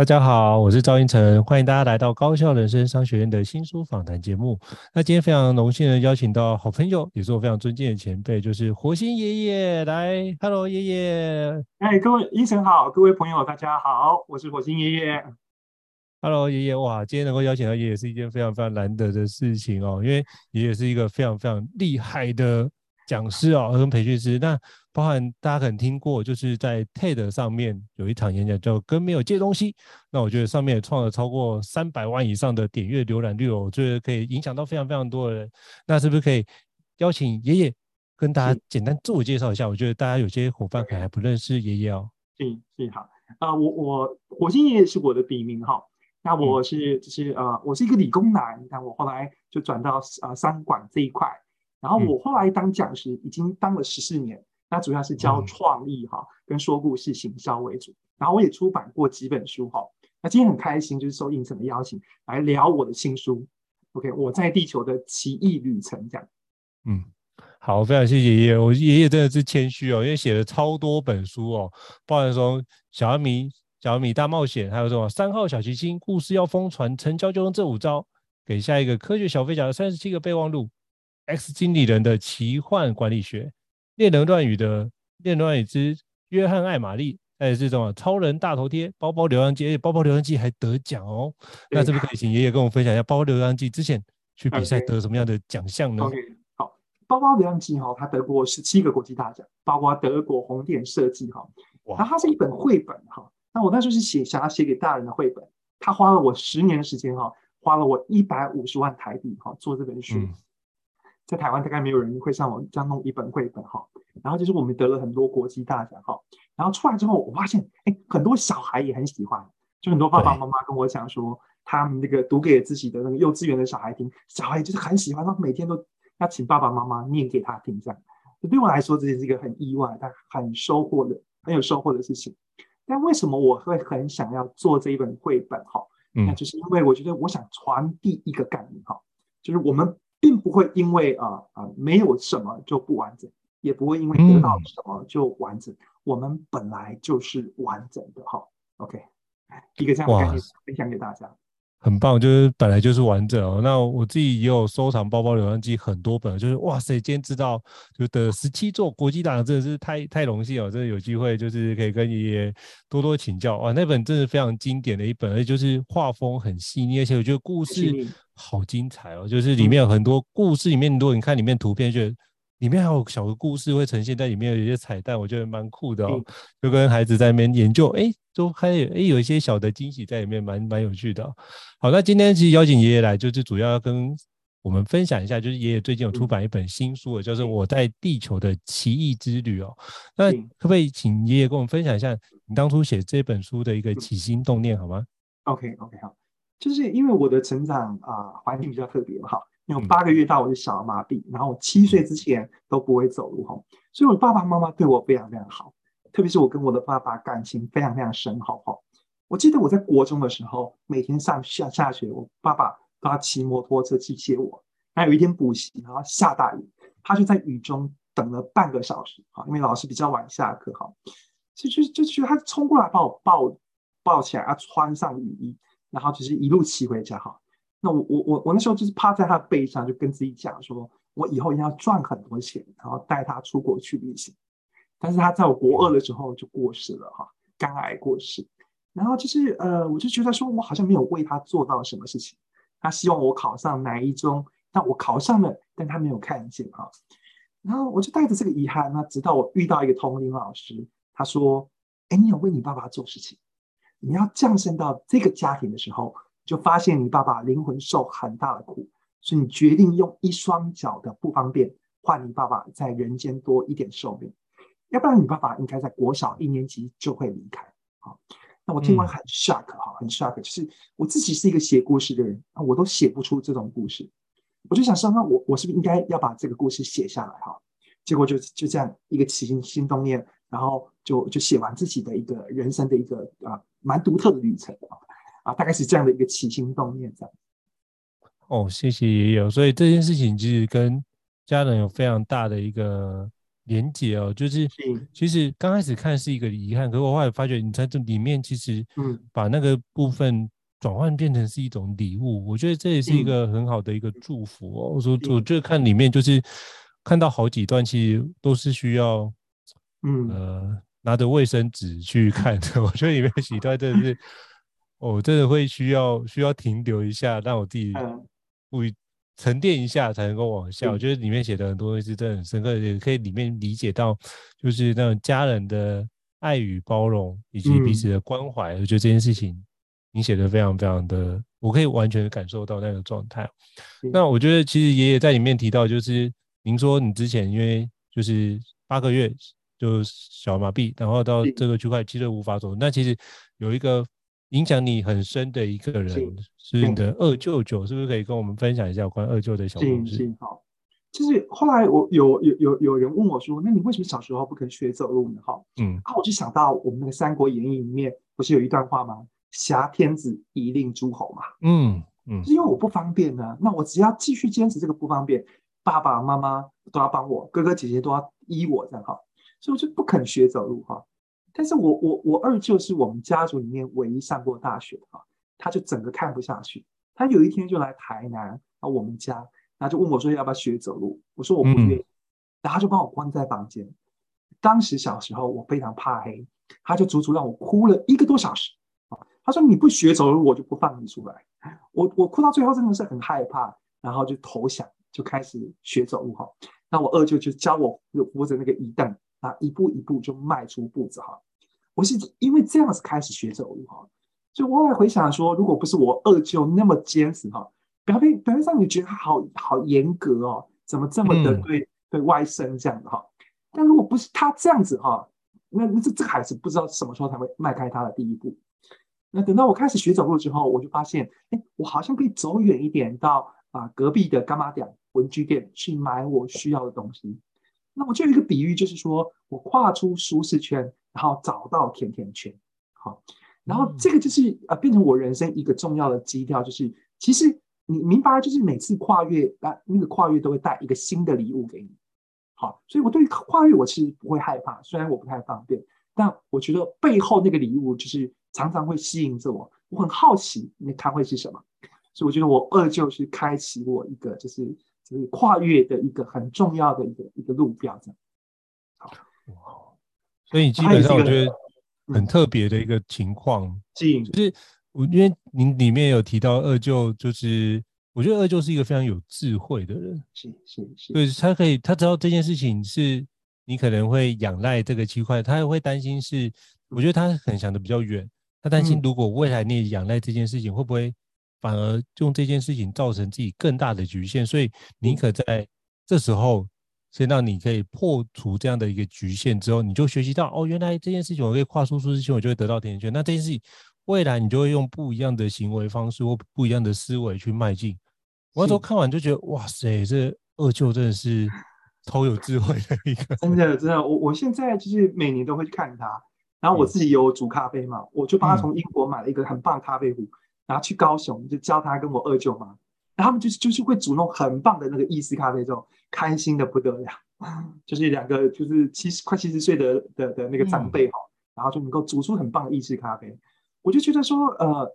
大家好，我是赵英成，欢迎大家来到高校人生商学院的新书访谈节目。那今天非常荣幸的邀请到好朋友，也是我非常尊敬的前辈，就是火星爷爷来。Hello，爷爷。哎，各位英成好，各位朋友大家好，我是火星爷爷。Hello，爷爷。哇，今天能够邀请到爷爷是一件非常非常难得的事情哦，因为爷爷是一个非常非常厉害的讲师哦，跟培训师。那包含大家可能听过，就是在 TED 上面有一场演讲叫“跟没有借东西”，那我觉得上面也创了超过三百万以上的点阅浏览率哦，我觉得可以影响到非常非常多的人。那是不是可以邀请爷爷跟大家简单自我介绍一下？我觉得大家有些伙伴可能还不认识爷爷哦。嗯，是好啊，我我火星爷爷是我的笔名哈。那我是就是呃，我是一个理工男，但我后来就转到呃商管这一块，然后我后来当讲师，已经当了十四年。那主要是教创意哈，跟说故事行销为主。然后我也出版过几本书哈。那今天很开心，就是受胤丞的邀请来聊我的新书。OK，我在地球的奇异旅程这样。嗯，好，非常谢谢爷爷。我爷爷真的是谦虚哦，因为写了超多本书哦，包含说小阿弥、小阿弥大冒险，还有什么三号小行星故事要疯传，成交就用这五招，给下一个科学小飞侠的三十七个备忘录，X 经理人的奇幻管理学。恋人乱语的《恋人乱语之约翰艾玛丽》，还有这种超人大头贴、包包流浪记，包包流浪记还得奖哦。那是不是可以请爷爷跟我分享一下包包流浪记之前去比赛得什么样的奖项呢好，包包流浪记哈，它得过十七个国际大奖，包括德国红点设计哈。哇，然后它是一本绘本哈。那我那时候是写想要写给大人的绘本，他花了我十年的时间哈，花了我一百五十万台币哈做这本书。嗯在台湾大概没有人会像我这样弄一本绘本哈，然后就是我们得了很多国际大奖哈，然后出来之后我发现，哎，很多小孩也很喜欢，就很多爸爸妈妈跟我讲说，他们那个读给自己的那个幼稚园的小孩听，小孩就是很喜欢，他每天都要请爸爸妈妈念给他听这样。对我来说，这是一个很意外但很收获的、很有收获的事情。但为什么我会很想要做这一本绘本哈？那就是因为我觉得我想传递一个概念哈，就是我们。并不会因为啊啊、呃呃、没有什么就不完整，也不会因为得到什么就完整。嗯、我们本来就是完整的哈。OK，一个这样的概念分享给大家。很棒，就是本来就是完整哦。那我自己也有收藏《包包流浪记》很多本，就是哇塞，今天知道就得十七座国际大奖，真的是太太荣幸哦。真的有机会就是可以跟爷爷多多请教哇。那本真的非常经典的一本，而且就是画风很细腻，而且我觉得故事好精彩哦。就是里面有很多故事，里面如果你看里面图片，觉得。里面还有小的故事会呈现在里面，有一些彩蛋，我觉得蛮酷的哦。就跟孩子在那边研究，哎，都还有哎有一些小的惊喜在里面，蛮蛮有趣的哦。好，那今天其实邀请爷爷来，就是主要要跟我们分享一下，就是爷爷最近有出版一本新书，就是《我在地球的奇异之旅》哦。那可不可以请爷爷跟我们分享一下你当初写这本书的一个起心动念，好吗？OK OK 好，就是因为我的成长啊环境比较特别嘛，哈。因为我八个月大我就小儿麻痹，然后我七岁之前都不会走路哈，所以我爸爸妈妈对我非常非常好，特别是我跟我的爸爸感情非常非常深厚哈。我记得我在国中的时候，每天上下下学，我爸爸都要骑摩托车去接我。还有一天补习，然后下大雨，他就在雨中等了半个小时哈，因为老师比较晚下课哈，就就就觉得他冲过来把我抱抱起来，要穿上雨衣，然后就是一路骑回家哈。那我我我我那时候就是趴在他背上，就跟自己讲说，我以后一定要赚很多钱，然后带他出国去旅行。但是他在我国二的时候就过世了哈，肝癌过世。然后就是呃，我就觉得说我好像没有为他做到什么事情。他希望我考上哪一中，但我考上了，但他没有看见哈。然后我就带着这个遗憾，那直到我遇到一个通灵老师，他说：“哎，你有为你爸爸做事情，你要降生到这个家庭的时候。”就发现你爸爸灵魂受很大的苦，所以你决定用一双脚的不方便换你爸爸在人间多一点寿命，要不然你爸爸应该在国小一年级就会离开。好，那我听完很 shock 哈，很 shock，就是我自己是一个写故事的人，我都写不出这种故事。我就想说，那我我是不是应该要把这个故事写下来哈？结果就就这样一个起心心动念，然后就就写完自己的一个人生的一个啊蛮独特的旅程啊啊，大概是这样的一个起心动念这样。哦，谢谢也有。所以这件事情其实跟家人有非常大的一个连结哦，就是其实刚开始看是一个遗憾，可是我后来发觉你在这里面其实嗯把那个部分。转换变成是一种礼物，我觉得这也是一个很好的一个祝福哦。我说，我就看里面就是看到好几段，其实都是需要，嗯呃，拿着卫生纸去看的。我觉得里面几段真的是，哦，真的会需要需要停留一下，让我自己不沉淀一下才能够往下。我觉得里面写的很多东西是真的很深刻，也可以里面理解到，就是那种家人的爱与包容以及彼此的关怀。我觉得这件事情。你写的非常非常的，我可以完全感受到那个状态。那我觉得其实爷爷在里面提到，就是您说你之前因为就是八个月就小麻痹，然后到这个区块肌肉无法走。那其实有一个影响你很深的一个人是你的二舅舅，是不是可以跟我们分享一下有关二舅的小故事？好，就是后来我有有有有人问我说，那你为什么小时候不肯学走路呢？哈，嗯，啊，我就想到我们那个《三国演义》里面不是有一段话吗？挟天子以令诸侯嘛，嗯嗯，是因为我不方便呢，那我只要继续坚持这个不方便，爸爸妈妈都要帮我，哥哥姐姐都要依我这样哈，所以我就不肯学走路哈。但是我我我二舅是我们家族里面唯一上过大学的哈，他就整个看不下去，他有一天就来台南啊我们家，然后就问我说要不要学走路，我说我不愿意，然后他就把我关在房间。当时小时候我非常怕黑，他就足足让我哭了一个多小时。他说：“你不学走路，我就不放你出来。”我我哭到最后真的是很害怕，然后就投降，就开始学走路哈。那我二舅就教我扶着那个椅凳啊，一步一步就迈出步子哈。我是因为这样子开始学走路哈，所以我后来回想说，如果不是我二舅那么坚持哈，表面表面上你觉得他好好严格哦，怎么这么的对、嗯、对外甥这样的哈？但如果不是他这样子哈，那那这这个孩子不知道什么时候才会迈开他的第一步。那等到我开始学走路之后，我就发现，哎，我好像可以走远一点到，到啊隔壁的干妈店文具店去买我需要的东西。那我就有一个比喻，就是说我跨出舒适圈，然后找到甜甜圈。好，然后这个就是啊，变成我人生一个重要的基调，就是其实你明白，就是每次跨越啊，那个跨越都会带一个新的礼物给你。好，所以我对于跨越我其实不会害怕，虽然我不太方便，但我觉得背后那个礼物就是。常常会吸引着我，我很好奇，那它会是什么？所以我觉得我二舅是开启我一个，就是就是跨越的一个很重要的一个一个路标，这样。好，所以基本上我觉得很特别的一个情况，嗯、就是我因为您里面有提到二舅，就是我觉得二舅是一个非常有智慧的人，是是是，对，他可以他知道这件事情是你可能会仰赖这个区块，他也会担心是，我觉得他很想的比较远。他担心，如果未来你也仰赖这件事情，会不会反而用这件事情造成自己更大的局限？所以宁可在这时候先让你可以破除这样的一个局限之后，你就学习到哦，原来这件事情我可以跨出舒适圈，我就会得到甜甜圈。那这件事情未来你就会用不一样的行为方式或不一样的思维去迈进。我那时候看完就觉得，哇塞，这二舅真的是 超有智慧的一个。真的，真的，我我现在就是每年都会去看他。然后我自己有煮咖啡嘛，我就帮他从英国买了一个很棒咖啡壶，然后去高雄就教他跟我二舅嘛，然后他们就是就是会煮那种很棒的那个意式咖啡，这种开心的不得了，就是两个就是七十快七十岁的的的那个长辈哈，然后就能够煮出很棒的意式咖啡，我就觉得说呃，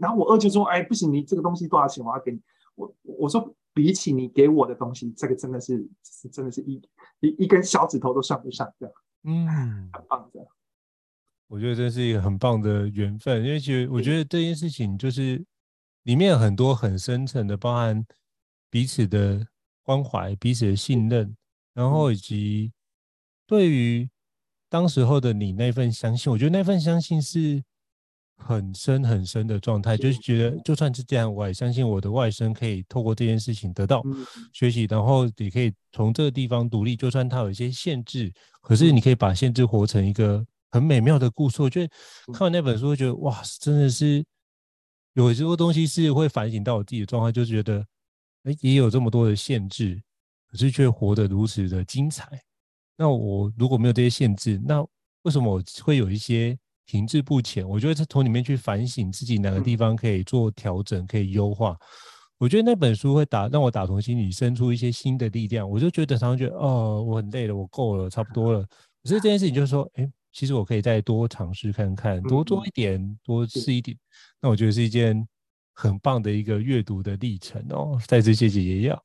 然后我二舅说，哎，不行，你这个东西多少钱？我要给你，我我说比起你给我的东西，这个真的是是真的是一一一根小指头都算不上这样，嗯，很棒的。我觉得这是一个很棒的缘分，因为其实我觉得这件事情就是里面有很多很深层的，包含彼此的关怀、彼此的信任，然后以及对于当时候的你那份相信。我觉得那份相信是很深很深的状态，就是觉得就算是这样，我也相信我的外甥可以透过这件事情得到学习，然后也可以从这个地方独立。就算他有一些限制，可是你可以把限制活成一个很美妙的故事。我觉得看完那本书，会觉得哇，真的是有很多东西是会反省到我自己的状态，就觉得哎，也有这么多的限制，可是却活得如此的精彩。那我如果没有这些限制，那为什么我会有一些？停滞不前，我觉得是从里面去反省自己哪个地方可以做调整，可以优化。我觉得那本书会打让我打从心里生出一些新的力量。我就觉得常常觉得哦，我很累了，我够了，差不多了。可是这件事情就是说，哎，其实我可以再多尝试看看，多做一点，多试一点。那我觉得是一件很棒的一个阅读的历程哦。再次谢谢爷爷。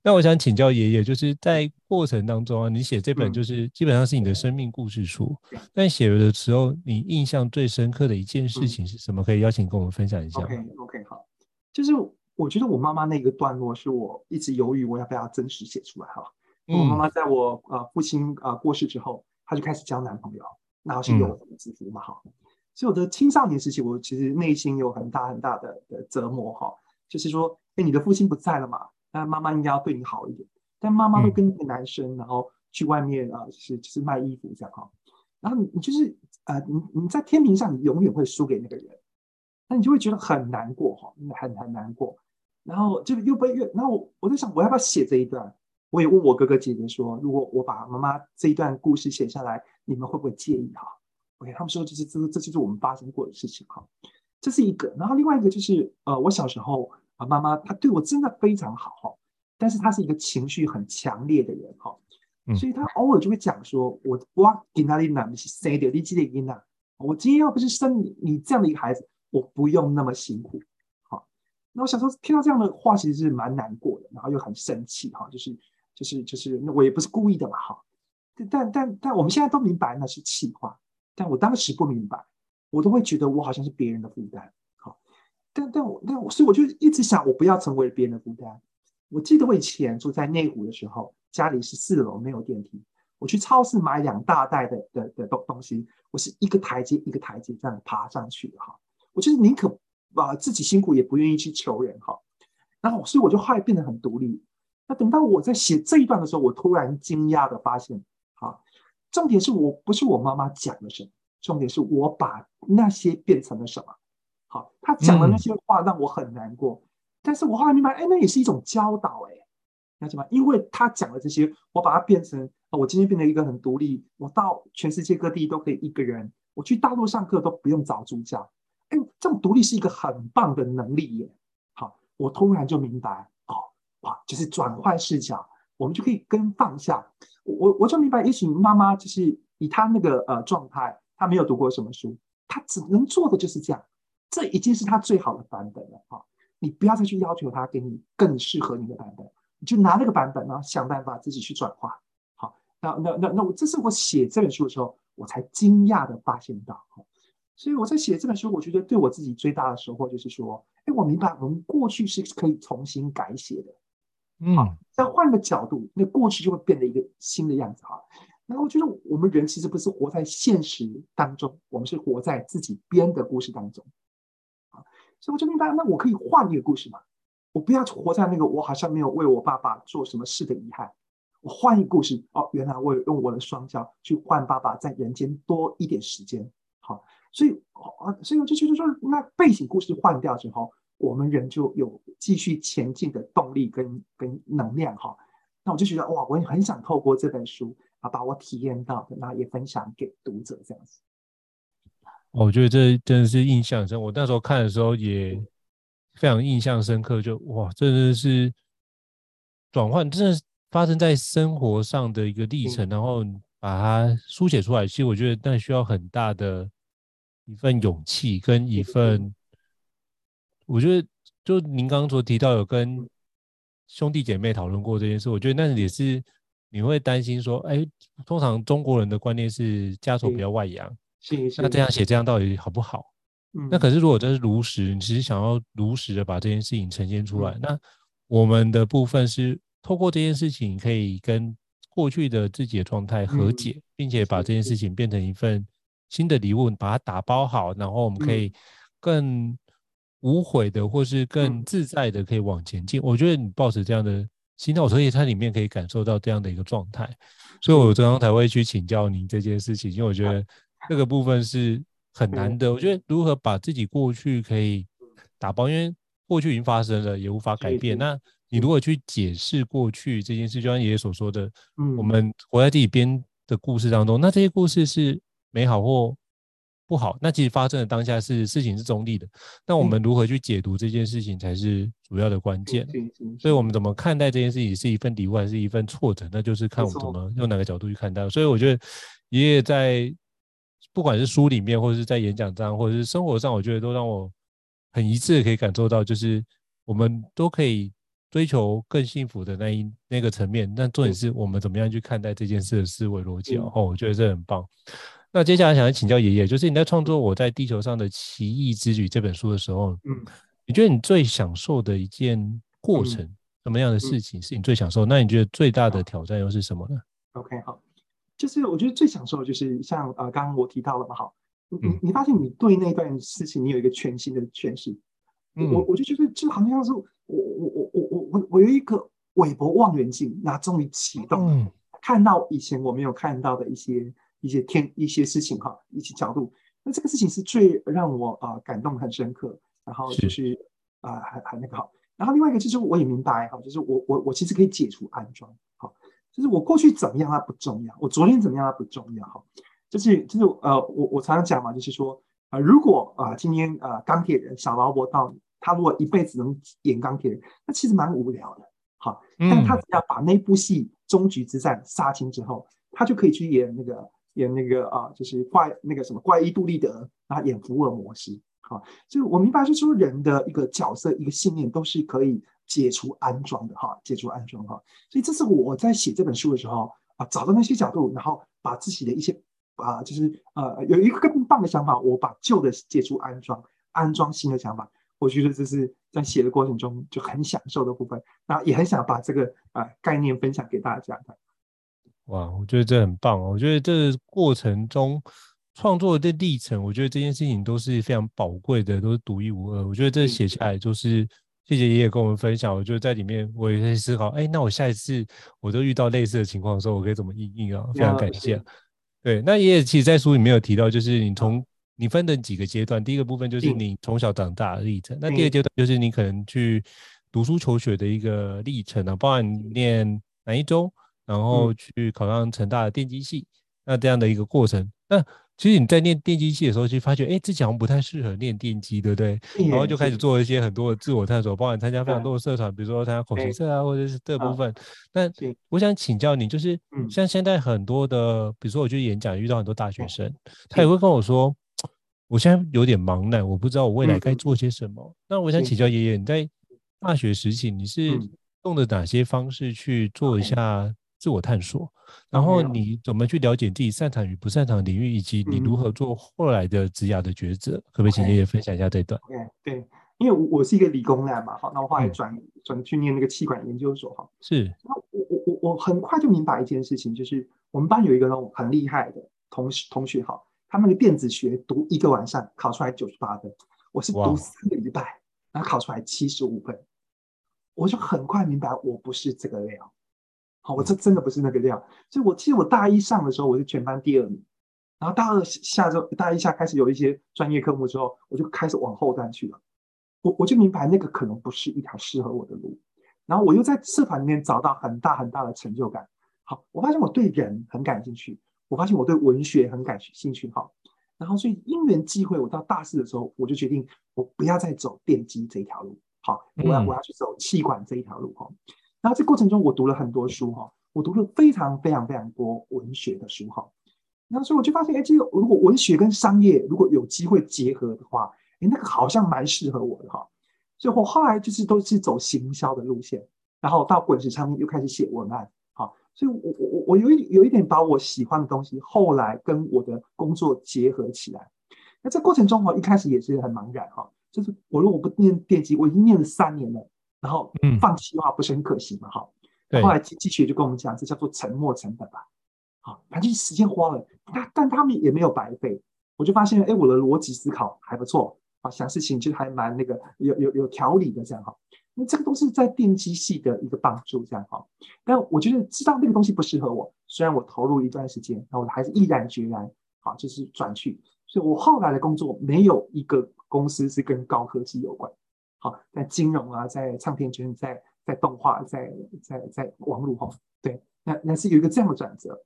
那我想请教爷爷，就是在过程当中啊，你写这本就是基本上是你的生命故事书，嗯、但写的时候，你印象最深刻的一件事情是什么？可以邀请跟我们分享一下。OK OK 好，就是我觉得我妈妈那个段落是我一直犹豫我要不要真实写出来哈。我妈妈在我呃父亲呃过世之后，她就开始交男朋友，然后是有儿之福嘛哈。所以我的青少年时期，我其实内心有很大很大的的折磨哈，就是说，哎，你的父亲不在了嘛。那妈妈应该要对你好一点，但妈妈会跟一个男生，嗯、然后去外面啊，就是就是卖衣服这样哈。然后你你就是呃，你你在天平上，你永远会输给那个人，那你就会觉得很难过哈，很很难过。然后就又被越，然后我我在想，我要不要写这一段？我也问我哥哥姐姐说，如果我把妈妈这一段故事写下来，你们会不会介意哈？OK，他们说就是这这就是我们发生过的事情哈。这是一个，然后另外一个就是呃，我小时候。啊，妈妈她对我真的非常好哈，但是她是一个情绪很强烈的人哈，所以她偶尔就会讲说，我哇给哪里哪里是谁的，你记得给哪？我今天要不是生你你这样的一个孩子，我不用那么辛苦，好。那我小时候听到这样的话，其实是蛮难过的，然后又很生气哈，就是就是就是，那我也不是故意的嘛哈，但但但我们现在都明白那是气话，但我当时不明白，我都会觉得我好像是别人的负担。但但我但我所以我就一直想，我不要成为别人的负担。我记得我以前住在内湖的时候，家里是四楼，没有电梯。我去超市买两大袋的的的东东西，我是一个台阶一个台阶这样爬上去的哈。我就是宁可把自己辛苦，也不愿意去求人哈。然后所以我就后来变得很独立。那等到我在写这一段的时候，我突然惊讶的发现，啊，重点是我不是我妈妈讲了什么，重点是我把那些变成了什么。好，他讲的那些话让我很难过，嗯、但是我后来明白，哎，那也是一种教导，哎，了解吗？因为他讲的这些，我把它变成，我今天变成一个很独立，我到全世界各地都可以一个人，我去大陆上课都不用找助教，哎，这种独立是一个很棒的能力耶。好，我突然就明白，哦，哇，就是转换视角，我们就可以跟放下。我我就明白，也许妈妈就是以她那个呃状态，她没有读过什么书，她只能做的就是这样。这已经是她最好的版本了啊！你不要再去要求他给你更适合你的版本，你就拿那个版本，然后想办法自己去转化。好，那那那那我这是我写这本书的时候，我才惊讶的发现到。所以我在写这本书，我觉得对我自己最大的收获就是说，哎，我明白我们过去是可以重新改写的。嗯，再换个角度，那过去就会变得一个新的样子啊。然后我觉得我们人其实不是活在现实当中，我们是活在自己编的故事当中啊。所以我就明白，那我可以换一个故事嘛？我不要活在那个我好像没有为我爸爸做什么事的遗憾。我换一个故事哦，原来我有用我的双脚去换爸爸在人间多一点时间。好，所以啊，所以我就觉得说，那背景故事换掉之后，我们人就有继续前进的动力跟跟能量哈。那我就觉得哇，我也很想透过这本书啊，把我体验到的，然后也分享给读者这样子。我觉得这真的是印象深。我那时候看的时候也非常印象深刻，就哇，真的是转换，真的是发生在生活上的一个历程，然后把它书写出来。其实我觉得那需要很大的一份勇气跟一份，我觉得就您刚刚所提到有跟兄弟姐妹讨论过这件事，我觉得那也是你会担心说，哎，通常中国人的观念是家丑不要外扬。那这样写这样到底好不好？嗯，那可是如果真是如实，你其实想要如实的把这件事情呈现出来，嗯，那我们的部分是透过这件事情可以跟过去的自己的状态和解，嗯，并且把这件事情变成一份新的礼物，把它打包好，然后我们可以更无悔的，或是更自在的，可以往前进。嗯、我觉得你抱持这样的心态，所以它里面可以感受到这样的一个状态，所以我刚刚才会去请教您这件事情，因为我觉得这个部分是很难的。我觉得如何把自己过去可以打包，因为过去已经发生了，也无法改变。那。你如果去解释过去这件事，就像爷爷所说的，嗯，我们活在自己编的故事当中，那这些故事是美好或不好，那其实发生的当下是事情是中立的，那我们如何去解读这件事情才是主要的关键。所以，我们怎么看待这件事情是一份礼物还是一份挫折，那就是看我们怎么用哪个角度去看待。所以，我觉得爷爷在不管是书里面，或者是在演讲上，或者是生活上，我觉得都让我很一致的可以感受到，就是我们都可以。追求更幸福的那一那个层面，但重点是我们怎么样去看待这件事的思维逻辑哦，我觉得这很棒。那接下来想要请教爷爷，就是你在创作《我在地球上的奇异之旅》这本书的时候，嗯，你觉得你最享受的一件过程，什么样的事。情是你最享受？那你觉得最大的挑战又是什么呢？OK，好，就是我觉得最享受的就是像呃刚刚我提到了嘛，好，你你发现你对那段事情你有一个全新的诠释，我我就觉得就好像是我我我我。我我有一个韦伯望远镜，那终于启动了，嗯、看到以前我没有看到的一些一些天一些事情哈，一些角度。那这个事情是最让我啊、呃、感动很深刻，然后就是啊还还那个好，然后另外一个就是我也明白哈，就是我我我其实可以解除安装好，就是我过去怎么样它不重要，我昨天怎么样它不重要哈，就是就是呃我我常常讲嘛，就是说啊、呃、如果啊、呃、今天啊、呃、钢铁人小劳勃到。他如果一辈子能演钢铁人，那其实蛮无聊的，好，但他只要把那部戏《终局之战》杀青之后，他就可以去演那个演那个啊，就是怪那个什么怪异杜立德，然后演福尔摩斯，好，所以我明白，就是说人的一个角色、一个信念都是可以解除安装的，哈，解除安装，哈，所以这是我在写这本书的时候啊，找到那些角度，然后把自己的一些啊，就是呃，有一个更棒的想法，我把旧的解除安装，安装新的想法。我觉得这是在写的过程中就很享受的部分，然后也很想把这个啊、概念分享给大家的。哇，我觉得这很棒哦！我觉得这过程中创作的历程，我觉得这件事情都是非常宝贵的，都是独一无二。我觉得这写下来就是谢谢爷爷跟我们分享。我觉得在里面我也在思考，哎，那我下一次我都遇到类似的情况的时候，我可以怎么应应啊？非常感谢。对，那爷爷其实在书里面有提到，就是你从你分的几个阶段，第一个部分就是你从小长大的历程，那第二个阶段就是你可能去读书求学的一个历程啊，包含念南一中，然后去考上成大的电机系，那这样的一个过程。那其实你在念电机系的时候，就发觉，哎，自己好像不太适合念电机，对不对？然后就开始做一些很多的自我探索，包含参加非常多的社团，比如说参加口琴社啊，或者是这部分。那我想请教你，就是像现在很多的，比如说我去演讲，遇到很多大学生，他也会跟我说。我现在有点茫然，我不知道我未来该做些什么。嗯、那我想请教爷爷，你在大学时期你是用的哪些方式去做一下自我探索？嗯、然后你怎么去了解自己擅长与不擅长的领域，以及你如何做后来的职涯的抉择？嗯、可不可以请爷爷分享一下这段？对对，因为我我是一个理工男嘛，好，那我后来转转、嗯、去念那个气管研究所，哈，是。那我我我我很快就明白一件事情，就是我们班有一个那种很厉害的同学同学，哈。他们的电子学读一个晚上考出来九十八分，我是读四个礼拜然后考出来七十五分，我就很快明白我不是这个料，好，我这真的不是那个料。所以我记得我大一上的时候我是全班第二名，然后大二下周，大一下开始有一些专业科目之后，我就开始往后端去了。我我就明白那个可能不是一条适合我的路，然后我又在社团里面找到很大很大的成就感。好，我发现我对人很感兴趣。我发现我对文学很感兴趣，好，然后所以因缘际会，我到大四的时候，我就决定我不要再走电机这一条路，好，我要我要去走气管这一条路，哈。然后这过程中，我读了很多书，哈，我读了非常非常非常多文学的书，哈。然后所以我就发现，哎，这个如果文学跟商业如果有机会结合的话，哎，那个好像蛮适合我的，哈。所以我后来就是都是走行销的路线，然后到滚石上面又开始写文案哈。所以我，我我我有一有一点把我喜欢的东西，后来跟我的工作结合起来。那这过程中，我一开始也是很茫然哈，就是我如果不念电机，我已经念了三年了，然后放弃的话不是很可惜嘛哈。嗯、后来机机学就跟我们讲，这叫做沉没成本吧。好，反正时间花了，但但他们也没有白费。我就发现，哎，我的逻辑思考还不错啊，想事情就还蛮那个有有有条理的这样哈。那这个都是在电机系的一个帮助这样哈。但我觉得知道那个东西不适合我，虽然我投入一段时间，那我还是毅然决然好，就是转去。所以我后来的工作没有一个公司是跟高科技有关。好，在金融啊，在唱片圈，在在动画，在在在网络哈，对，那那是有一个这样的转折。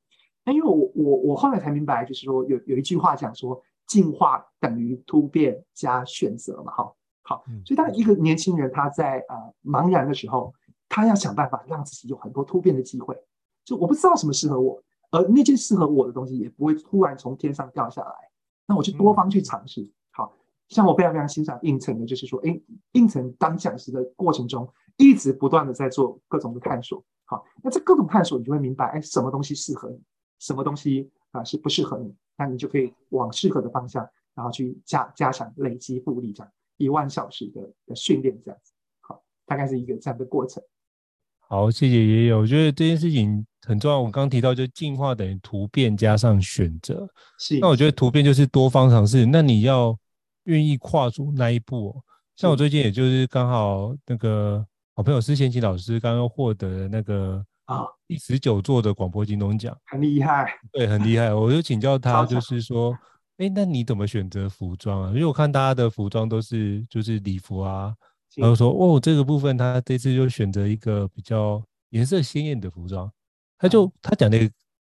那因为我我我后来才明白，就是说有有一句话讲说，进化等于突变加选择嘛，哈，好，所以当一个年轻人他在呃茫然的时候，他要想办法让自己有很多突变的机会。就我不知道什么适合我，而那件适合我的东西也不会突然从天上掉下来，那我就多方去尝试。好，像我非常非常欣赏应城的，就是说，哎，应城当讲师的过程中，一直不断的在做各种的探索。好，那这各种探索，你就会明白，哎，什么东西适合你。什么东西啊、呃、是不适合你，那你就可以往适合的方向，然后去加加强累积复利，这样一万小时的的训练这样子，好，大概是一个这样的过程。好，谢谢爷爷，我觉得这件事情很重要。我刚刚提到，就进化等于突变加上选择，是。那我觉得突变就是多方尝试，那你要愿意跨出那一步、哦。像我最近也就是刚好那个好朋友施贤齐老师刚刚获得那个。啊，第十九座的广播金钟奖，很厉害，对，很厉害。我就请教他，就是说，哎，那你怎么选择服装啊？因为我看大家的服装都是就是礼服啊，然后说，哦，这个部分他这次就选择一个比较颜色鲜艳的服装。他就他讲的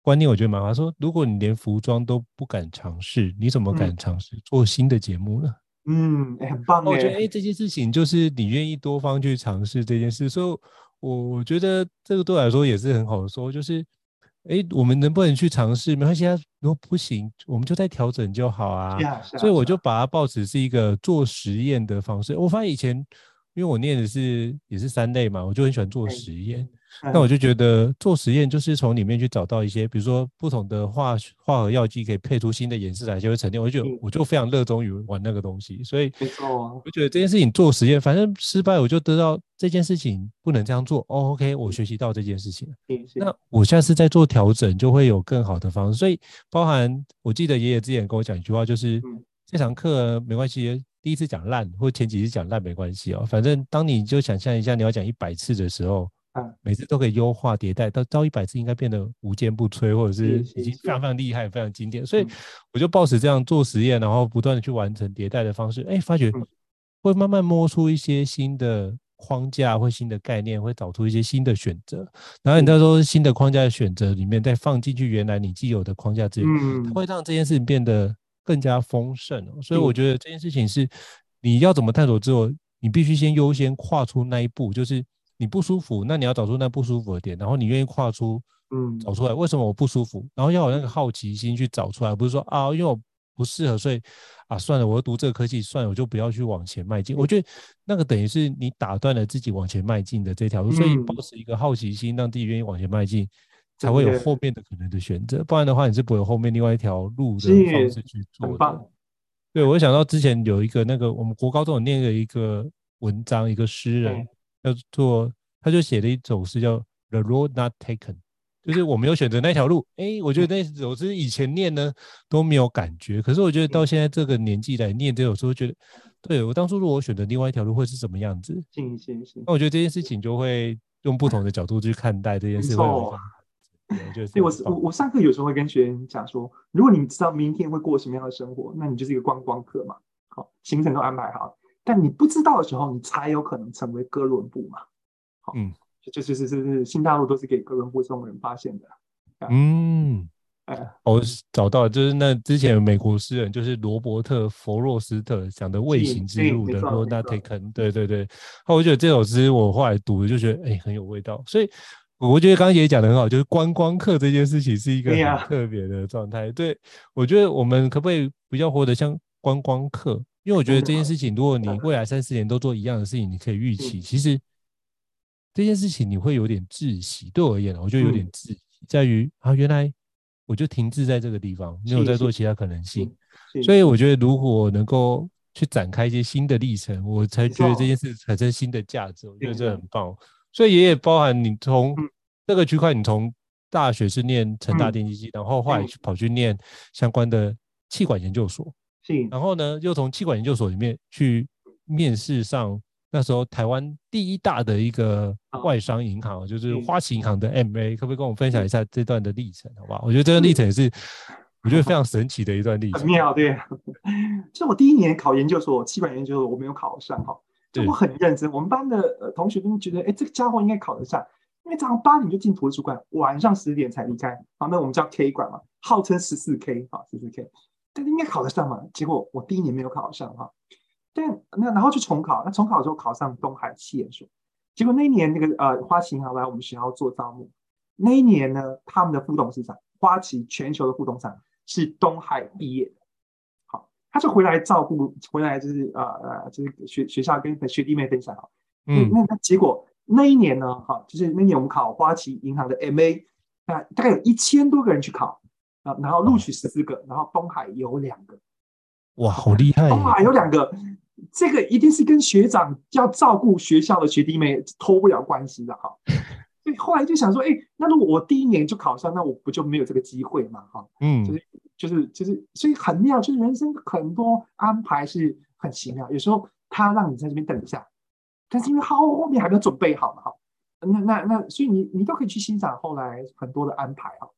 观念，我觉得蛮好。他说，如果你连服装都不敢尝试，你怎么敢尝试做新的节目呢？嗯，很棒。我觉得，哎，这件事情就是你愿意多方去尝试这件事，所以。我我觉得这个对我来说也是很好的说，就是，哎，我们能不能去尝试？没关系啊，如果不行，我们就再调整就好啊。所以我就把它抱持是一个做实验的方式。我发现以前，因为我念的是也是三类嘛，我就很喜欢做实验。那我就觉得做实验就是从里面去找到一些，比如说不同的化化合药剂可以配出新的颜色来，就会沉淀。我就觉得我就非常热衷于玩那个东西，所以没错我觉得这件事情做实验，反正失败我就得到这件事情不能这样做。哦，OK，我学习到这件事情。那我下次再做调整，就会有更好的方式。所以包含我记得爷爷之前跟我讲一句话，就是这堂课没关系，第一次讲烂或前几次讲烂没关系哦，反正当你就想象一下你要讲一百次的时候。每次都可以优化迭代，到到一百次应该变得无坚不摧，或者是已经非常非常厉害、非常经典。所以我就抱持这样做实验，然后不断的去完成迭代的方式，哎，发觉会慢慢摸出一些新的框架，或新的概念，会找出一些新的选择。然后你到时候新的框架的选择里面，再放进去原来你既有的框架之里，它会让这件事情变得更加丰盛。所以我觉得这件事情是你要怎么探索之后，你必须先优先跨出那一步，就是。你不舒服，那你要找出那不舒服的点，然后你愿意跨出，嗯，找出来为什么我不舒服，然后要有那个好奇心去找出来，不是说啊，因为我不适合，所以啊，算了，我要读这个科技，算了，我就不要去往前迈进。我觉得那个等于是你打断了自己往前迈进的这条路，所以保持一个好奇心，让自己愿意往前迈进，才会有后面的可能的选择。不然的话，你是不会有后面另外一条路的方式去做的。对，我想到之前有一个那个我们国高中有念的一个文章，一个诗人。叫做，他就写了一首诗叫《The Road Not Taken》，就是我没有选择那条路。哎，我觉得那首诗以前念呢都没有感觉，可是我觉得到现在这个年纪来念这首诗，觉得对我当初如果我选择另外一条路会是什么样子？行行行。那我觉得这件事情就会用不同的角度去看待这件事。没错。对，我我我上课有时候会跟学员讲说，如果你知道明天会过什么样的生活，那你就是一个观光客嘛。好，行程都安排好。但你不知道的时候，你才有可能成为哥伦布嘛？好，嗯，就就是是是新大陆都是给哥伦布这种人发现的。嗯，哎，我找到了，就是那之前美国诗人就是罗伯特·弗洛斯特讲的卫行之路的 Road Not Taken。对对对，那我觉得这首诗我后来读就觉得哎、欸、很有味道，所以我觉得刚刚也讲的很好，就是观光客这件事情是一个很特别的状态。对，对我觉得我们可不可以比较活得像观光客？因为我觉得这件事情，如果你未来三四年都做一样的事情，你可以预期，其实这件事情你会有点窒息。对我而言，我觉得有点窒息，在于啊，原来我就停滞在这个地方，没有在做其他可能性。所以我觉得，如果能够去展开一些新的历程，我才觉得这件事产生新的价值。我觉得这很棒。所以也也包含你从这个区块，你从大学是念成大电机系，然后后来跑去念相关的。气管研究所，是，然后呢，又从气管研究所里面去面试上那时候台湾第一大的一个外商银行，哦、就是花旗银行的 MA，可不可以跟我们分享一下这段的历程，好不好？我觉得这段历程也是 我觉得非常神奇的一段历程。很妙，对。就我第一年考研究所，气管研究所我没有考上哈，就我很认真，我们班的呃同学都觉得，哎，这个家伙应该考得上。因为早上八点就进图书馆，晚上十点才离开。好，那我们叫 K 馆嘛，号称十四 K，好，十四 K，但应该考得上嘛？结果我第一年没有考上哈。但那然后就重考，那重考之后考上东海企研所。结果那一年那个呃花旗银行来我们学校做招募，那一年呢，他们的副董事长，花旗全球的副董事长是东海毕业的。好，他就回来照顾，回来就是呃呃就是学学校跟学弟妹分享哈。嗯，那那结果。那一年呢，哈，就是那年我们考花旗银行的 MA，啊，大概有一千多个人去考，啊，然后录取十四个，然后东海有两个，哇，好厉害！东海有两个，这个一定是跟学长要照顾学校的学弟妹脱不了关系的哈。所以后来就想说，哎，那如果我第一年就考上，那我不就没有这个机会嘛？哈，嗯，就是就是就是，所以很妙，就是人生很多安排是很奇妙，有时候他让你在这边等一下。但是因为好后面还没有准备好嘛，哈，那那那，所以你你都可以去欣赏后来很多的安排哈。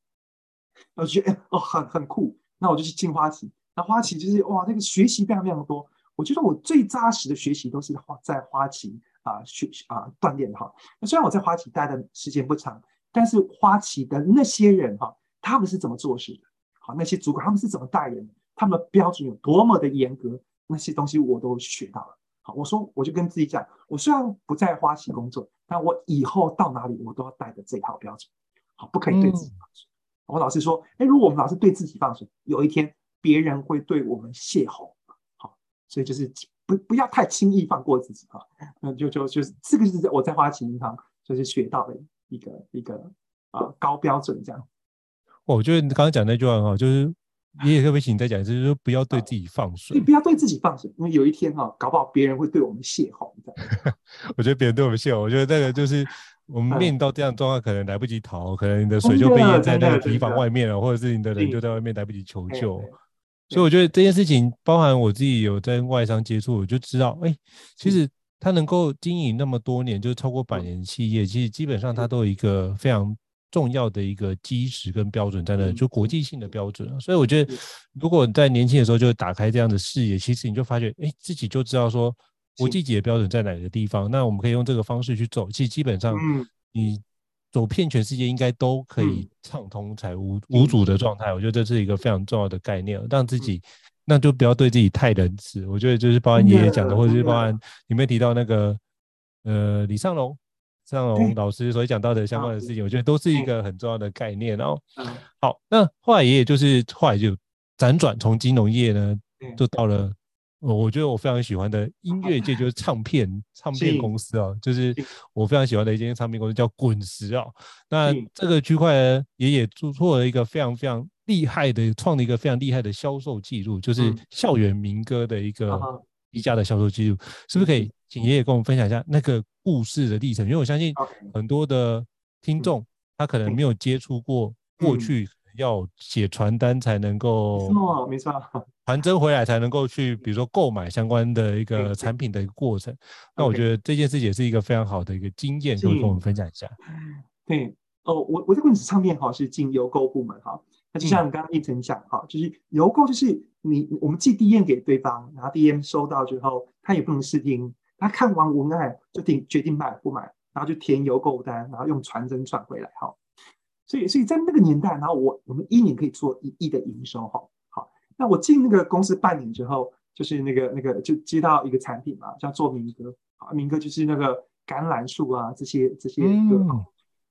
我觉得哦很很酷，那我就去进花旗，那花旗就是哇那个学习非常非常多。我觉得我最扎实的学习都是花在花旗啊学啊锻炼哈。那虽然我在花旗待的时间不长，但是花旗的那些人哈，他们是怎么做事的？好，那些主管他们是怎么带人？他们的标准有多么的严格？那些东西我都学到了。好我说，我就跟自己讲，我虽然不在花旗工作，但我以后到哪里，我都要带着这套标准，好，不可以对自己我老师说，哎，如果我们老是对自己放水，有一天别人会对我们泄洪，好，所以就是不不要太轻易放过自己啊。那就就就是这个就是我在花旗银行就是学到的一个一个啊、呃、高标准这样。我觉得你刚刚讲那句话很好，就是。你也可不可以请你再讲一次，就是说不要对自己放水。你不要对自己放水，因为有一天哈，搞不好别人会对我们泄洪。我觉得别人对我们泄洪，我觉得这个就是我们面临到这样的状况，可能来不及逃，可能你的水就被淹在那个堤防外面了，或者是你的人就在外面来不及求救。所以我觉得这件事情，包含我自己有在外商接触，我就知道，哎，其实他能够经营那么多年，就是超过百年企业，其实基本上它都有一个非常。重要的一个基石跟标准在那，就国际性的标准。所以我觉得，如果在年轻的时候就打开这样的视野，其实你就发觉，哎，自己就知道说国际级的标准在哪个地方。那我们可以用这个方式去走。其实基本上，你走遍全世界应该都可以畅通才无无阻的状态。我觉得这是一个非常重要的概念，让自己那就不要对自己太仁慈。我觉得就是包含爷爷讲的，或者是包含 里面提到那个呃李尚龙。尚龙老师所讲到的相关的事情，我觉得都是一个很重要的概念。然后，好，那后来爷爷就是后来就辗转从金融业呢，就到了我觉得我非常喜欢的音乐界，就是唱片唱片公司啊，就是我非常喜欢的一间唱片公司叫滚石啊。那这个区块呢，爷爷做做了一个非常非常厉害的，创了一个非常厉害的销售记录，就是校园民歌的一个一家的销售记录，是不是可以请爷爷跟我们分享一下那个？故事的历程，因为我相信很多的听众他可能没有接触过过去要写传单才能够，没错，传真回来才能够去，比如说购买相关的一个产品的一个过程。那我觉得这件事也是一个非常好的一个经验，可以跟我们分享一下。对，哦，我我在滚石唱片哈是进邮购部门哈，那就像刚刚胤丞讲哈，就是邮购就是你我们寄 DM 给对方，然后 DM 收到之后，他也不能试听。他看完文案就定决定买不买，然后就填邮购单，然后用传真传回来哈。所以，所以在那个年代，然后我我们一年可以做一亿的营收哈。好，那我进那个公司半年之后，就是那个那个就接到一个产品嘛，叫做民歌啊，民歌就是那个橄榄树啊这些这些歌。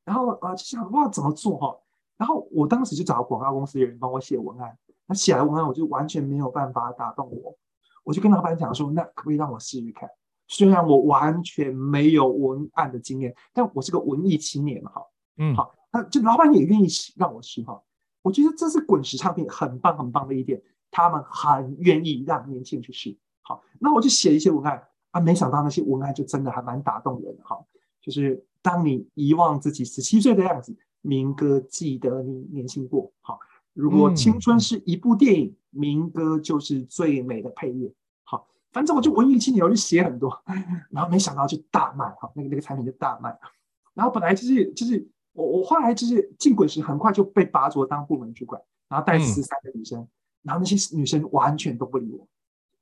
然后啊就想哇怎么做哈？然后我当时就找广告公司的人帮我写文案，那写了文案我就完全没有办法打动我，我就跟老板讲说，那可不可以让我试试看？虽然我完全没有文案的经验，但我是个文艺青年嘛，哈，嗯，好，那这老板也愿意让我试哈。我觉得这是滚石唱片很棒很棒的一点，他们很愿意让年轻人去试。好，那我就写一些文案啊，没想到那些文案就真的还蛮打动人的哈。就是当你遗忘自己十七岁的样子，民歌记得你年轻过，好，如果青春是一部电影，民歌就是最美的配乐。好，反正我就文艺青年，我就写很多，然后没想到就大卖，哈，那个那个产品就大卖。然后本来就是就是我我后来就是进滚石，很快就被拔擢当部门主管，然后带十三个女生，嗯、然后那些女生完全都不理我。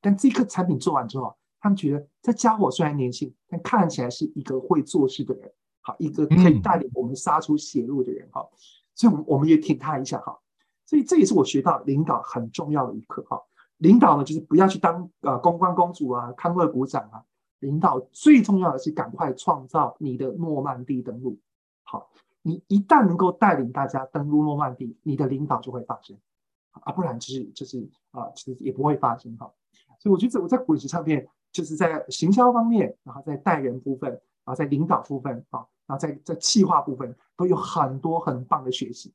但这个产品做完之后，他们觉得这家伙虽然年轻，但看起来是一个会做事的人。好，一个可以带领我们杀出血路的人哈，嗯、所以，我们我们也挺他一下哈。所以，这也是我学到领导很重要的一课哈。领导呢，就是不要去当呃公关公主啊、康乐股长啊。领导最重要的是赶快创造你的诺曼底登陆。好，你一旦能够带领大家登陆诺曼底，你的领导就会发生啊，不然就是就是啊，其实也不会发生哈。所以，我觉得我在滚石唱片就是在行销方面，然后在带人部分，然后在领导部分啊。然后在在企划部分都有很多很棒的学习，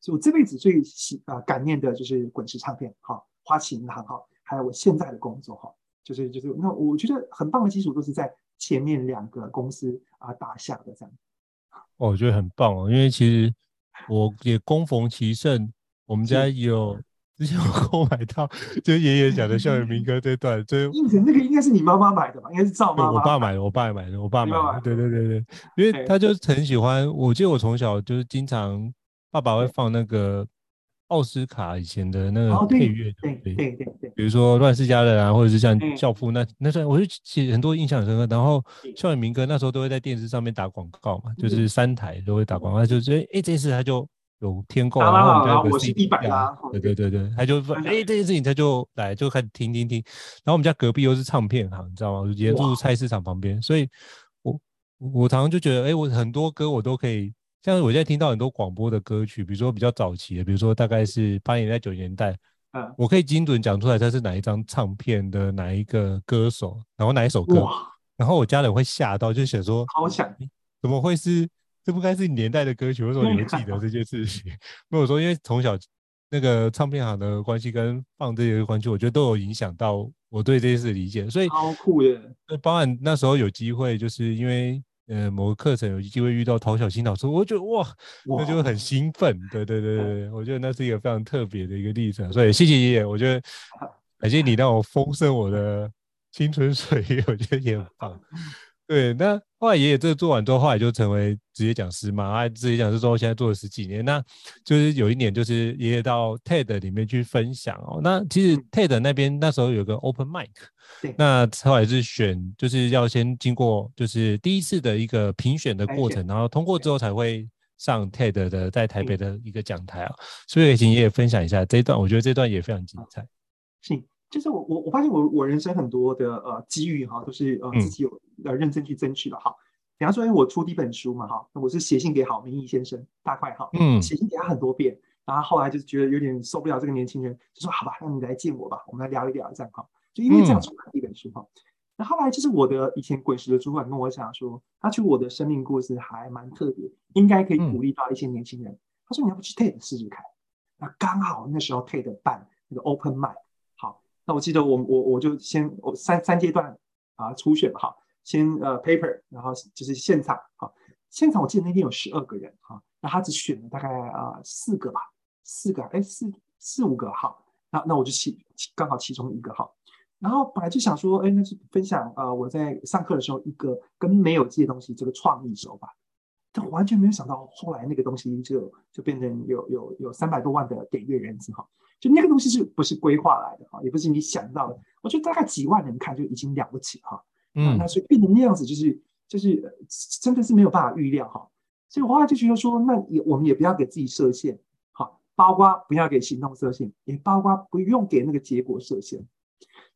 所以我这辈子最喜啊感念的就是滚石唱片哈，花旗银行哈，还有我现在的工作哈，就是就是那我觉得很棒的基础都是在前面两个公司啊打下的这样。哦，我觉得很棒哦，因为其实我也恭逢其盛，我们家有。之前我购买到，就爷爷讲的校园民歌这段，就应成那个应该是你妈妈买的吧？应该是赵妈妈。我爸买的，我爸买的，我爸买的。对对对对，因为他就是很喜欢。我记得我从小就是经常，爸爸会放那个奥斯卡以前的那个配乐，对对对对。比如说《乱世佳人》啊，或者是像《教父》那那段，我就其实很多印象很深刻。然后校园民歌那时候都会在电视上面打广告嘛，就是三台都会打广告，就觉得哎，这次他就。有天购，然后我们家有个 CD 啊，对对对对，他就说，哎，这件事情他就来就开始听听听，然后我们家隔壁又是唱片行，你知道吗？也住菜市场旁边，所以我我常常就觉得，哎，我很多歌我都可以，像我现在听到很多广播的歌曲，比如说比较早期的，比如说大概是八年代九年代，嗯，我可以精准讲出来它是哪一张唱片的哪一个歌手，然后哪一首歌，然后我家人会吓到，就想说，好想，怎么会是？这不该是年代的歌曲，为什么你会记得这件事情？没有说，因为从小那个唱片行的关系跟放这些关系，我觉得都有影响到我对这件事的理解。所以超酷的。包含那时候有机会，就是因为呃某个课程有机会遇到陶小新老师，我觉得哇，那就很兴奋。对对对对，我觉得那是一个非常特别的一个历程。所以谢谢爷爷，我觉得 感谢你让我丰盛我的青春 岁月，我觉得也很棒。对，那后来爷爷这个做完之后，后来就成为职业讲师嘛。他职业讲师之后，现在做了十几年。那就是有一年，就是爷爷到 TED 里面去分享哦。那其实 TED 那边那时候有个 Open Mic，对那后来是选，就是要先经过就是第一次的一个评选的过程，然后通过之后才会上 TED 的在台北的一个讲台啊。所以请爷爷分享一下这一段，我觉得这段也非常精彩。是。就是我我我发现我我人生很多的呃机遇哈，都是呃自己有呃认真去争取的哈。比方说，因为我出第一本书嘛哈，那我是写信给郝明义先生大块哈，嗯，写信给他很多遍，然后后来就是觉得有点受不了这个年轻人，就说好吧，那你来见我吧，我们来聊一聊这样哈。就因为这样出了第一本书哈。那、嗯、后来就是我的以前滚石的主管跟我讲说，他觉得我的生命故事还蛮特别，应该可以鼓励到一些年轻人。嗯、他说你要不去 TED 试试看？那刚好那时候 TED 办那个 Open Mic。那我记得我我我就先我三三阶段啊初选哈，先呃 paper，然后就是现场哈，现场我记得那天有十二个人哈，那他只选了大概啊、四个吧，四个哎四四五个哈，那那我就其刚好其中一个哈，然后本来就想说哎那是分享啊、我在上课的时候一个跟没有这些东西这个创意手法，但完全没有想到后来那个东西就就变成有有有三百多万的点阅人次哈。就那个东西是不是规划来的啊？也不是你想到的。我觉得大概几万人看就已经了不起哈。嗯，那所以变成那样子，就是就是真的是没有办法预料哈。所以我后来就觉得说，那也我们也不要给自己设限，好，包括不要给行动设限，也包括不用给那个结果设限。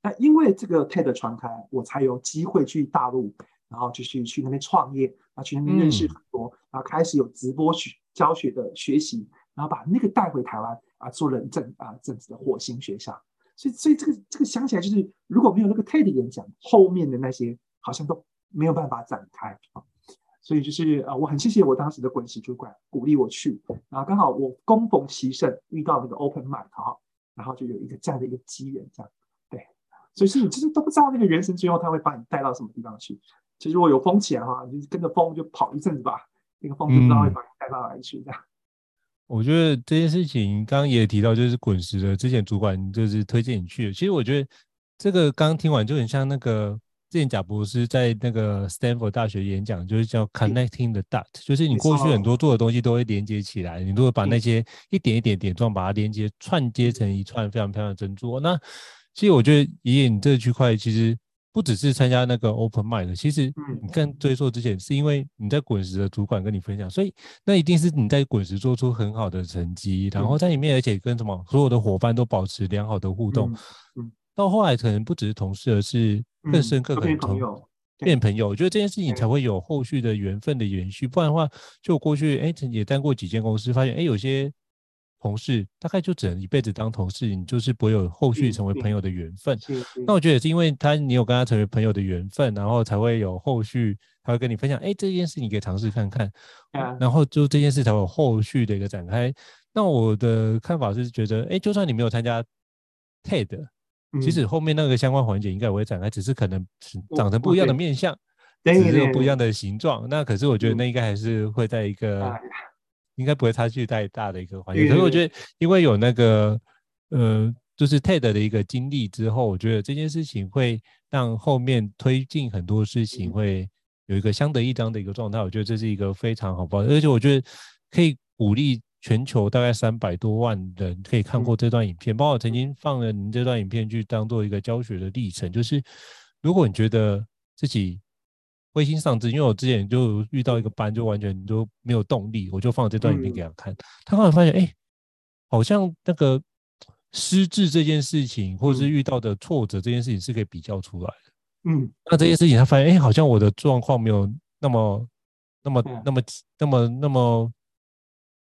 那因为这个 TED 传开，我才有机会去大陆，然后就是去那边创业，然后去那边认识很多，嗯、然后开始有直播学教学的学习，然后把那个带回台湾。啊，做了一阵啊，阵子的火星学校，所以所以这个这个想起来就是，如果没有那个 TED 演讲，后面的那些好像都没有办法展开啊。所以就是啊，我很谢谢我当时的滚石主管鼓励我去，然后刚好我恭逢其盛遇到那个 Open Mic 哈，然后就有一个这样的一个机缘，这样对。所以是你其实都不知道那个人生最后他会把你带到什么地方去。其实如果有风起来哈，你就跟着风就跑一阵子吧，那个风就不知道会把你带到哪里去这样。我觉得这件事情刚刚也提到，就是滚石的之前主管就是推荐你去的。其实我觉得这个刚刚听完就很像那个之前贾博士在那个 Stanford 大学演讲，就是叫 Connecting the Dot，就是你过去很多做的东西都会连接起来，你如果把那些一点一点点状把它连接串接成一串非常漂亮的珍珠。那其实我觉得爷爷你这个区块其实。不只是参加那个 Open Mind，其实你更追溯之前，是因为你在滚石的主管跟你分享，所以那一定是你在滚石做出很好的成绩，然后在里面，而且跟什么所有的伙伴都保持良好的互动。到后来可能不只是同事，而是更深刻可能朋友变朋友。我觉得这件事情才会有后续的缘分的延续，不然的话，就过去哎，也待过几间公司，发现哎有些。同事大概就只能一辈子当同事，你就是不会有后续成为朋友的缘分。那我觉得也是因为他，你有跟他成为朋友的缘分，然后才会有后续，他会跟你分享，哎，这件事你可以尝试看看，然后就这件事才会有后续的一个展开。那我的看法是觉得，哎，就算你没有参加 TED，其实后面那个相关环节应该也会展开，只是可能长成不一样的面相，只是有不一样的形状。那可是我觉得那应该还是会在一个。应该不会差距太大的一个环境，可是我觉得，因为有那个，呃，就是 TED 的一个经历之后，我觉得这件事情会让后面推进很多事情会有一个相得益彰的一个状态。我觉得这是一个非常好的，而且我觉得可以鼓励全球大概三百多万人可以看过这段影片，包括我曾经放了您这段影片去当做一个教学的历程。就是如果你觉得自己灰心丧志，因为我之前就遇到一个班，就完全就没有动力，我就放这段影片给他看。嗯、他后来发现，哎、欸，好像那个失智这件事情，或者是遇到的挫折这件事情，是可以比较出来的。嗯，那这件事情他发现，哎、欸，好像我的状况没有那么、那么、那么、那么、那么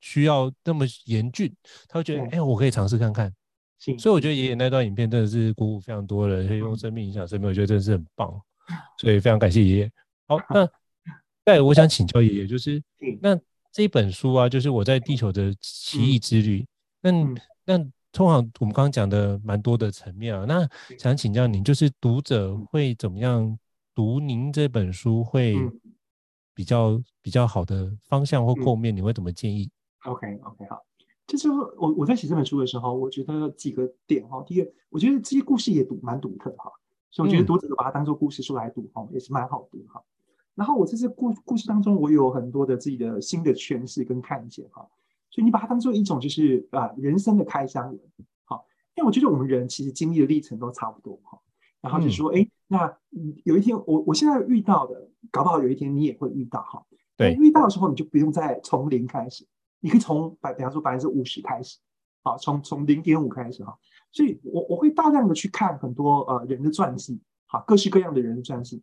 需要那么严峻。他会觉得，哎、欸，我可以尝试看看。所以我觉得爷爷那段影片真的是鼓舞非常多人，可以用生命影响生命，我觉得真的是很棒。所以非常感谢爷爷。好，那 再我想请教爷爷，就是那这本书啊，就是我在地球的奇异之旅。那那通常我们刚刚讲的蛮多的层面啊，那想请教您，就是读者会怎么样读您这本书会比较比较好的方向或构面，你会怎么建议？OK OK 好，就是我我在写这本书的时候，我觉得几个点哈，第一个，我觉得这些故事也独蛮独特哈，所以我觉得读者都把它当做故事书来读哈，也是蛮好读哈。然后我在这故故事当中，我有很多的自己的新的诠释跟看见哈，所以你把它当做一种就是啊人生的开箱文，好，因为我觉得我们人其实经历的历程都差不多哈，然后就说哎，那有一天我我现在遇到的，搞不好有一天你也会遇到哈，对，遇到的时候你就不用再从零开始，你可以从百比方说百分之五十开始，好，从从零点五开始哈，所以我我会大量的去看很多呃人的传记，好，各式各样的人的传记。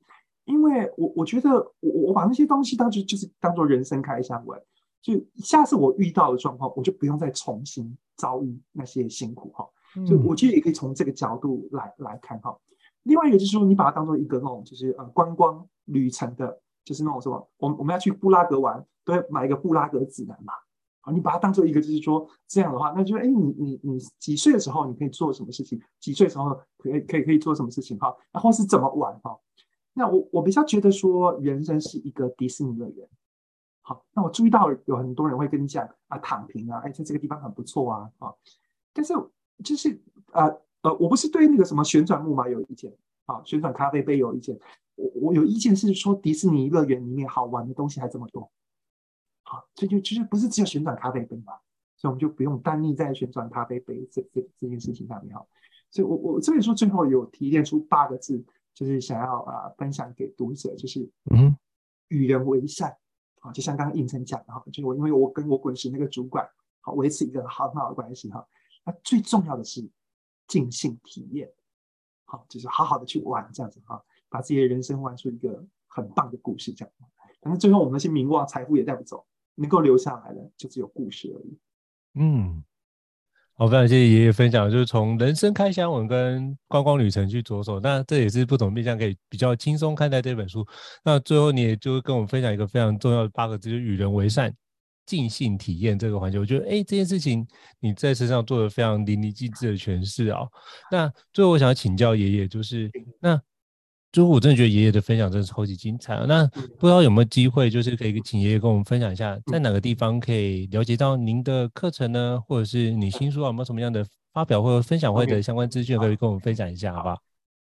因为我我觉得我我把那些东西当做就是当做人生开箱文，就下次我遇到的状况，我就不用再重新遭遇那些辛苦哈。就我觉得也可以从这个角度来来看哈。另外一个就是说，你把它当做一个那种就是呃观光旅程的，就是那种什么，我们我们要去布拉格玩，都要买一个布拉格指南嘛。啊，你把它当做一个就是说这样的话，那就哎你你你几岁的时候你可以做什么事情？几岁的时候可以可以可以做什么事情哈？然后是怎么玩哈？那我我比较觉得说，人生是一个迪士尼乐园。好，那我注意到有很多人会跟你讲啊，躺平啊，哎，在这个地方很不错啊，啊，但是就是呃呃，我不是对那个什么旋转木马有意见，啊，旋转咖啡杯有意见，我我有意见是说，迪士尼乐园里面好玩的东西还这么多，好，这就其实不是只有旋转咖啡杯嘛，所以我们就不用单立在旋转咖啡杯这这这件事情上面哈，所以我我这本书最后有提炼出八个字。就是想要啊、呃、分享给读者，就是嗯，与人为善。啊，就像刚刚应成讲的哈，就是我因为我跟我滚石那个主管好维持一个很好的关系哈，那最重要的是尽兴体验，好，就是好好的去玩这样子哈，把自己的人生玩出一个很棒的故事这样，反正最后我们那些名望财富也带不走，能够留下来的就只有故事而已，嗯。好，非常谢谢爷爷分享，就是从人生开箱文跟观光旅程去着手，那这也是不同面向可以比较轻松看待这本书。那最后你也就跟我们分享一个非常重要的八个字，就是与人为善，尽兴体验这个环节。我觉得，哎，这件事情你在身上做的非常淋漓尽致的诠释啊。那最后我想要请教爷爷，就是那就我真的觉得爷爷的分享真的超级精彩。啊那不知道有没有机会，就是可以请爷爷跟我们分享一下，在哪个地方可以了解到您的课程呢？或者是你新书有没有什么样的发表或者分享会的相关资讯，可以跟我们分享一下，好不好？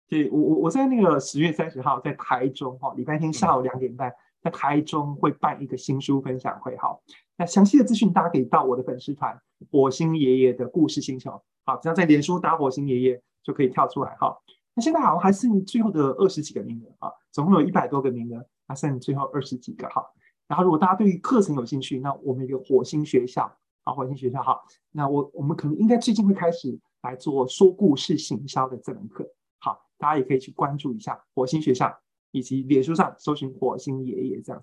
对，我我我在那个十月三十号在台中哈，礼拜天下午两点半在台中会办一个新书分享会哈。那详细的资讯大家可以到我的粉丝团“火星爷爷的故事星球”好，只要在脸书打“火星爷爷”就可以跳出来哈。那现在好像还剩最后的二十几个名额啊，总共有一百多个名额，还剩最后二十几个哈。然后如果大家对于课程有兴趣，那我们有个火星学校啊，火星学校哈，那我我们可能应该最近会开始来做说故事行销的这门课，好，大家也可以去关注一下火星学校，以及脸书上搜寻火星爷爷这样。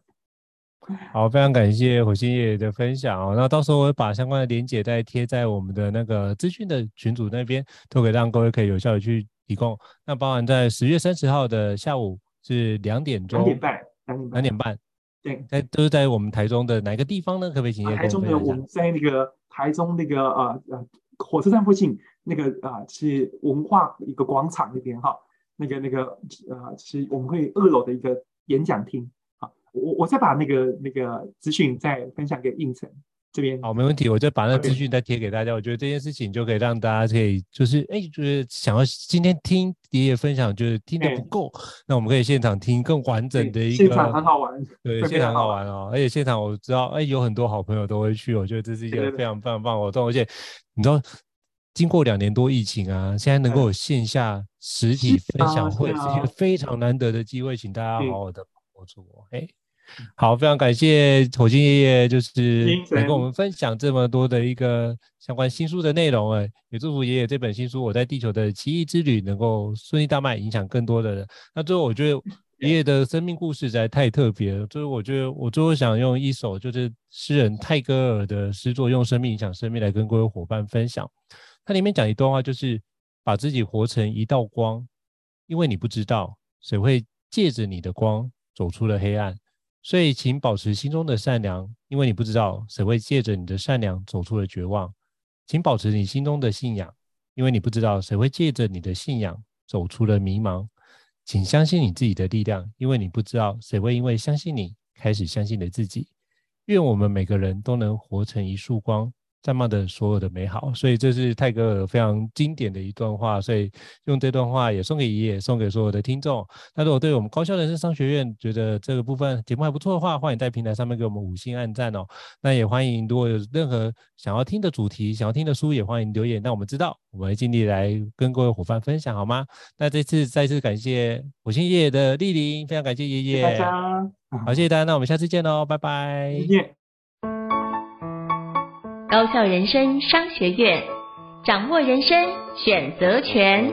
好，非常感谢火星爷爷的分享哦。那到时候我会把相关的连结再贴在我们的那个资讯的群组那边，都可以让各位可以有效的去。提供，那包含在十月三十号的下午是两点钟，两点半，两点半，两点半，对，在都是在我们台中的哪个地方呢？可不可以请业？台中的我们在那个台中那个呃呃火车站附近那个啊、呃、是文化一个广场那边哈，那个那个呃是我们会二楼的一个演讲厅啊，我我再把那个那个资讯再分享给应成。这边好，没问题，我就把那个资讯再贴给大家。我觉得这件事情就可以让大家可以，就是哎，就是想要今天听爷爷分享，就是听的不够，那我们可以现场听更完整的一个。现场很好玩，对，现场很好玩哦。而且现场我知道，哎，有很多好朋友都会去，我觉得这是一个非常非常棒的活动。而且你知道，经过两年多疫情啊，现在能够有线下实体分享会，是一个非常难得的机会，请大家好好的把握住。哎。好，非常感谢火星爷爷，就是来跟我们分享这么多的一个相关新书的内容。哎，也祝福爷爷这本新书《我在地球的奇异之旅》能够顺利大卖，影响更多的人。那最后，我觉得爷爷的生命故事实在太特别了。就是我觉得，我最后想用一首就是诗人泰戈尔的诗作《用生命影响生命》来跟各位伙伴分享。它里面讲一段话，就是把自己活成一道光，因为你不知道谁会借着你的光走出了黑暗。所以，请保持心中的善良，因为你不知道谁会借着你的善良走出了绝望。请保持你心中的信仰，因为你不知道谁会借着你的信仰走出了迷茫。请相信你自己的力量，因为你不知道谁会因为相信你开始相信你自己。愿我们每个人都能活成一束光。这么的所有的美好，所以这是泰戈尔非常经典的一段话，所以用这段话也送给爷爷，送给所有的听众。那如果对我们高校人生商学院觉得这个部分节目还不错的话，欢迎在平台上面给我们五星按赞哦。那也欢迎如果有任何想要听的主题、想要听的书，也欢迎留言，让我们知道，我们会尽力来跟各位伙伴分享，好吗？那这次再次感谢火星爷爷的莅临，非常感谢爷爷，谢谢大家，好，谢谢大家，那我们下次见喽，拜拜。高校人生商学院，掌握人生选择权。